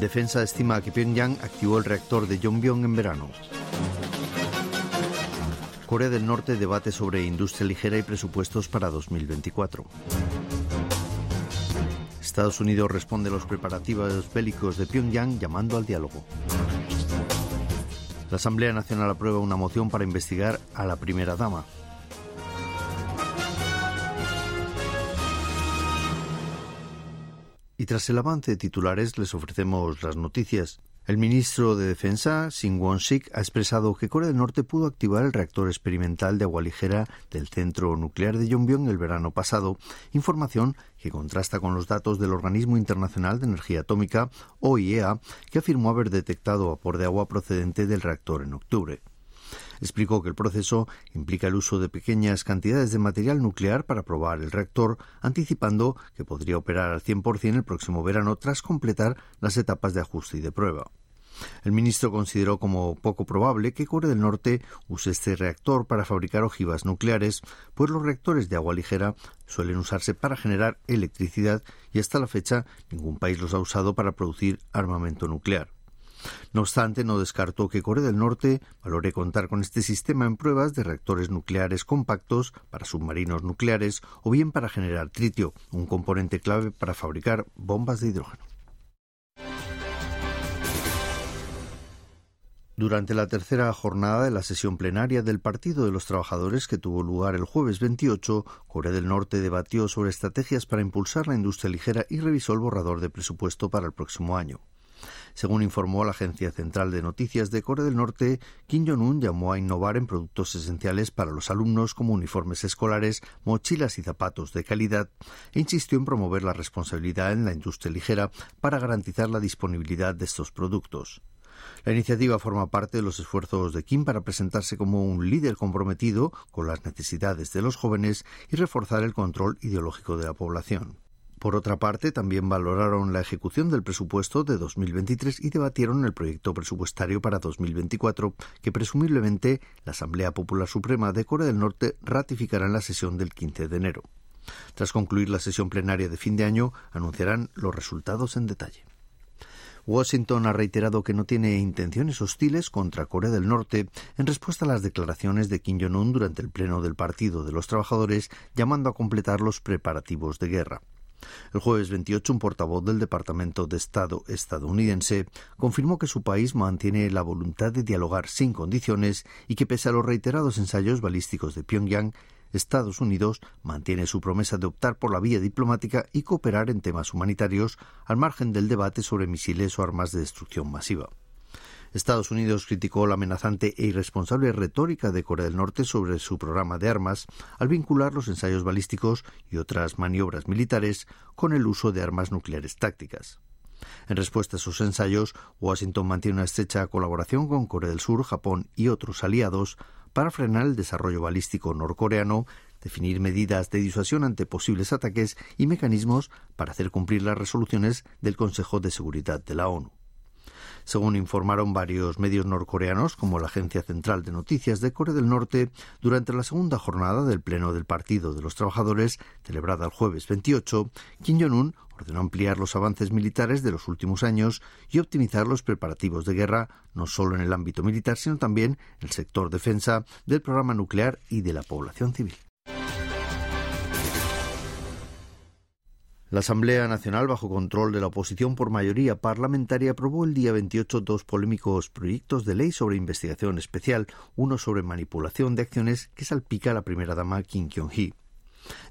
Defensa estima que Pyongyang activó el reactor de Yongbyon en verano. Corea del Norte debate sobre industria ligera y presupuestos para 2024. Estados Unidos responde a los preparativos bélicos de Pyongyang llamando al diálogo. La Asamblea Nacional aprueba una moción para investigar a la primera dama. Tras el avance de titulares les ofrecemos las noticias. El ministro de Defensa, Shin Won-sik, ha expresado que Corea del Norte pudo activar el reactor experimental de agua ligera del centro nuclear de Yongbyon el verano pasado, información que contrasta con los datos del Organismo Internacional de Energía Atómica, OIEA, que afirmó haber detectado vapor de agua procedente del reactor en octubre. Explicó que el proceso implica el uso de pequeñas cantidades de material nuclear para probar el reactor, anticipando que podría operar al 100% el próximo verano tras completar las etapas de ajuste y de prueba. El ministro consideró como poco probable que Corea del Norte use este reactor para fabricar ojivas nucleares, pues los reactores de agua ligera suelen usarse para generar electricidad y hasta la fecha ningún país los ha usado para producir armamento nuclear. No obstante, no descartó que Corea del Norte valore contar con este sistema en pruebas de reactores nucleares compactos para submarinos nucleares o bien para generar tritio, un componente clave para fabricar bombas de hidrógeno. Durante la tercera jornada de la sesión plenaria del Partido de los Trabajadores que tuvo lugar el jueves 28, Corea del Norte debatió sobre estrategias para impulsar la industria ligera y revisó el borrador de presupuesto para el próximo año. Según informó la Agencia Central de Noticias de Corea del Norte, Kim Jong-un llamó a innovar en productos esenciales para los alumnos como uniformes escolares, mochilas y zapatos de calidad e insistió en promover la responsabilidad en la industria ligera para garantizar la disponibilidad de estos productos. La iniciativa forma parte de los esfuerzos de Kim para presentarse como un líder comprometido con las necesidades de los jóvenes y reforzar el control ideológico de la población. Por otra parte, también valoraron la ejecución del presupuesto de 2023 y debatieron el proyecto presupuestario para 2024, que presumiblemente la Asamblea Popular Suprema de Corea del Norte ratificará en la sesión del 15 de enero. Tras concluir la sesión plenaria de fin de año, anunciarán los resultados en detalle. Washington ha reiterado que no tiene intenciones hostiles contra Corea del Norte en respuesta a las declaraciones de Kim Jong-un durante el Pleno del Partido de los Trabajadores llamando a completar los preparativos de guerra. El jueves 28, un portavoz del Departamento de Estado estadounidense confirmó que su país mantiene la voluntad de dialogar sin condiciones y que pese a los reiterados ensayos balísticos de Pyongyang, Estados Unidos mantiene su promesa de optar por la vía diplomática y cooperar en temas humanitarios al margen del debate sobre misiles o armas de destrucción masiva. Estados Unidos criticó la amenazante e irresponsable retórica de Corea del Norte sobre su programa de armas al vincular los ensayos balísticos y otras maniobras militares con el uso de armas nucleares tácticas. En respuesta a sus ensayos, Washington mantiene una estrecha colaboración con Corea del Sur, Japón y otros aliados para frenar el desarrollo balístico norcoreano, definir medidas de disuasión ante posibles ataques y mecanismos para hacer cumplir las resoluciones del Consejo de Seguridad de la ONU según informaron varios medios norcoreanos, como la Agencia Central de Noticias de Corea del Norte, durante la segunda jornada del Pleno del Partido de los Trabajadores, celebrada el jueves 28, Kim Jong-un ordenó ampliar los avances militares de los últimos años y optimizar los preparativos de guerra, no solo en el ámbito militar, sino también en el sector defensa, del programa nuclear y de la población civil. La Asamblea Nacional, bajo control de la oposición por mayoría parlamentaria, aprobó el día 28 dos polémicos proyectos de ley sobre investigación especial, uno sobre manipulación de acciones que salpica a la primera dama Kim Kyung-hee.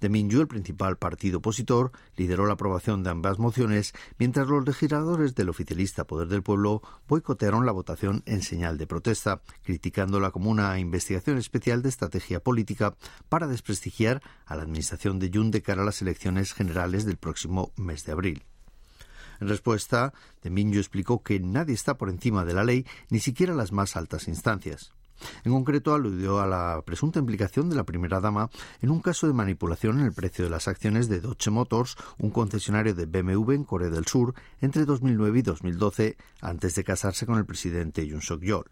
De Minju, el principal partido opositor, lideró la aprobación de ambas mociones, mientras los legisladores del oficialista Poder del Pueblo boicotearon la votación en señal de protesta, criticándola como una investigación especial de estrategia política para desprestigiar a la administración de Jun de cara a las elecciones generales del próximo mes de abril. En respuesta, Minyu explicó que nadie está por encima de la ley, ni siquiera las más altas instancias. En concreto, aludió a la presunta implicación de la primera dama en un caso de manipulación en el precio de las acciones de Dodge Motors, un concesionario de BMW en Corea del Sur, entre 2009 y 2012, antes de casarse con el presidente Yoon Suk-yeol.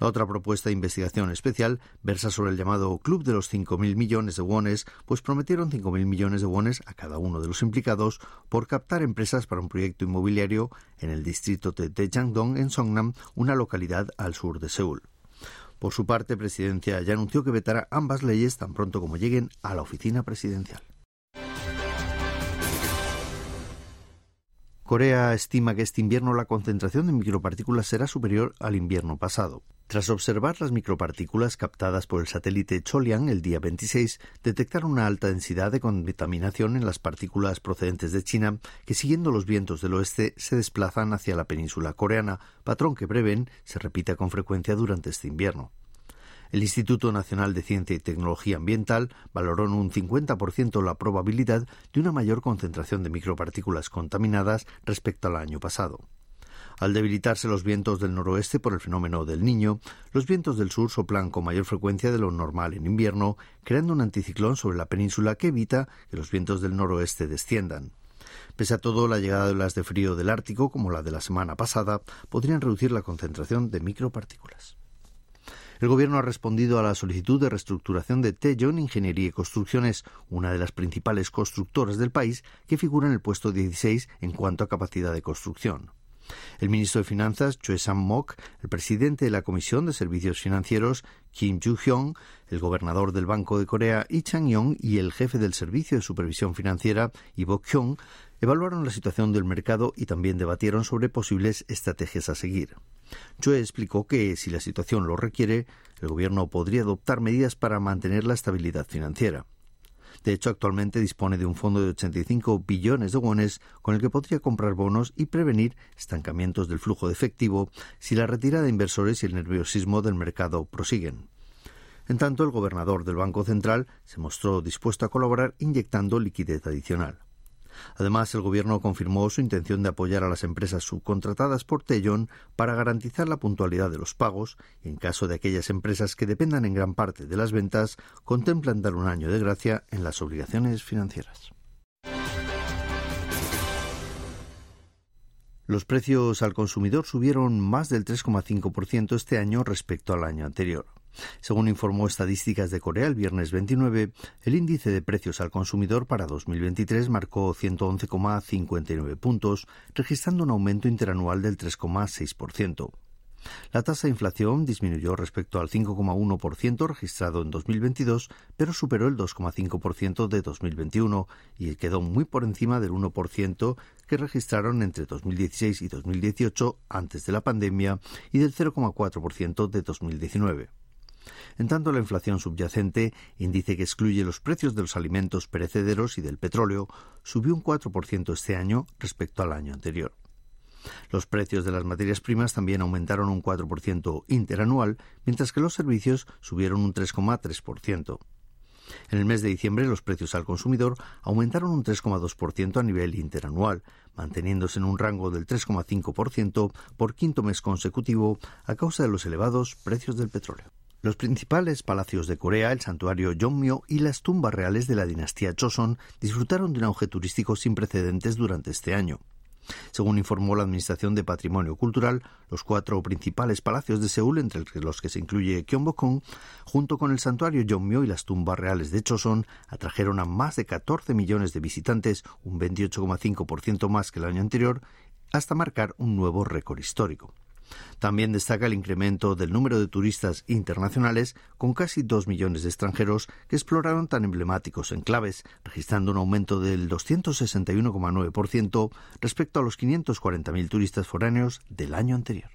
La otra propuesta de investigación especial versa sobre el llamado Club de los 5.000 millones de wones, pues prometieron 5.000 millones de wones a cada uno de los implicados por captar empresas para un proyecto inmobiliario en el distrito de Daejangdong, en Songnam, una localidad al sur de Seúl. Por su parte, Presidencia ya anunció que vetará ambas leyes tan pronto como lleguen a la oficina presidencial. Corea estima que este invierno la concentración de micropartículas será superior al invierno pasado. Tras observar las micropartículas captadas por el satélite Cholian el día 26, detectaron una alta densidad de contaminación en las partículas procedentes de China que, siguiendo los vientos del oeste, se desplazan hacia la península coreana, patrón que prevén se repita con frecuencia durante este invierno. El Instituto Nacional de Ciencia y Tecnología Ambiental valoró en un 50% la probabilidad de una mayor concentración de micropartículas contaminadas respecto al año pasado. Al debilitarse los vientos del noroeste por el fenómeno del niño, los vientos del sur soplan con mayor frecuencia de lo normal en invierno, creando un anticiclón sobre la península que evita que los vientos del noroeste desciendan. Pese a todo, la llegada de olas de frío del Ártico, como la de la semana pasada, podrían reducir la concentración de micropartículas. El Gobierno ha respondido a la solicitud de reestructuración de Tejon Ingeniería y Construcciones, una de las principales constructoras del país, que figura en el puesto 16 en cuanto a capacidad de construcción. El ministro de Finanzas, Choi Sam-mok, el presidente de la Comisión de Servicios Financieros, Kim Joo-hyung, el gobernador del Banco de Corea, Lee Chang-yong, y el jefe del Servicio de Supervisión Financiera, Lee Bok-hyung, evaluaron la situación del mercado y también debatieron sobre posibles estrategias a seguir. Choi explicó que, si la situación lo requiere, el gobierno podría adoptar medidas para mantener la estabilidad financiera. De hecho, actualmente dispone de un fondo de 85 billones de wones con el que podría comprar bonos y prevenir estancamientos del flujo de efectivo si la retirada de inversores y el nerviosismo del mercado prosiguen. En tanto, el gobernador del Banco Central se mostró dispuesto a colaborar inyectando liquidez adicional. Además, el Gobierno confirmó su intención de apoyar a las empresas subcontratadas por Tellon para garantizar la puntualidad de los pagos y, en caso de aquellas empresas que dependan en gran parte de las ventas, contemplan dar un año de gracia en las obligaciones financieras. Los precios al consumidor subieron más del 3,5% este año respecto al año anterior. Según informó Estadísticas de Corea el viernes 29, el índice de precios al consumidor para 2023 marcó 111,59 puntos, registrando un aumento interanual del 3,6%. La tasa de inflación disminuyó respecto al 5,1% registrado en 2022, pero superó el 2,5% de 2021 y quedó muy por encima del 1% que registraron entre 2016 y 2018 antes de la pandemia y del 0,4% de 2019. En tanto, la inflación subyacente, índice que excluye los precios de los alimentos perecederos y del petróleo, subió un 4% este año respecto al año anterior. Los precios de las materias primas también aumentaron un 4% interanual, mientras que los servicios subieron un 3,3%. En el mes de diciembre los precios al consumidor aumentaron un 3,2% a nivel interanual, manteniéndose en un rango del 3,5% por quinto mes consecutivo a causa de los elevados precios del petróleo. Los principales palacios de Corea, el santuario Jongmyo y las tumbas reales de la dinastía Joseon disfrutaron de un auge turístico sin precedentes durante este año. Según informó la Administración de Patrimonio Cultural, los cuatro principales palacios de Seúl, entre los que se incluye Gyeongbokgung, junto con el santuario Jongmyo y las tumbas reales de Choson, atrajeron a más de 14 millones de visitantes, un 28,5% más que el año anterior, hasta marcar un nuevo récord histórico. También destaca el incremento del número de turistas internacionales, con casi dos millones de extranjeros que exploraron tan emblemáticos enclaves, registrando un aumento del 261,9% respecto a los 540.000 turistas foráneos del año anterior.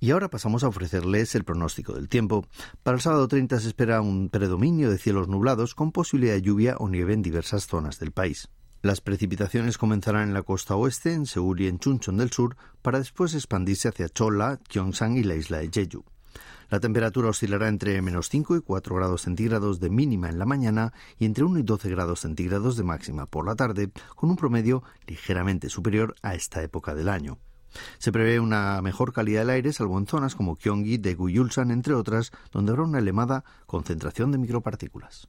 Y ahora pasamos a ofrecerles el pronóstico del tiempo. Para el sábado 30 se espera un predominio de cielos nublados con posibilidad de lluvia o nieve en diversas zonas del país. Las precipitaciones comenzarán en la costa oeste, en Seúl y en Chuncheon del sur, para después expandirse hacia Cholla, Gyeongsang y la isla de Jeju. La temperatura oscilará entre menos 5 y 4 grados centígrados de mínima en la mañana y entre 1 y 12 grados centígrados de máxima por la tarde, con un promedio ligeramente superior a esta época del año. Se prevé una mejor calidad del aire, salvo en zonas como Gyeonggi, Daegu y entre otras, donde habrá una elevada concentración de micropartículas.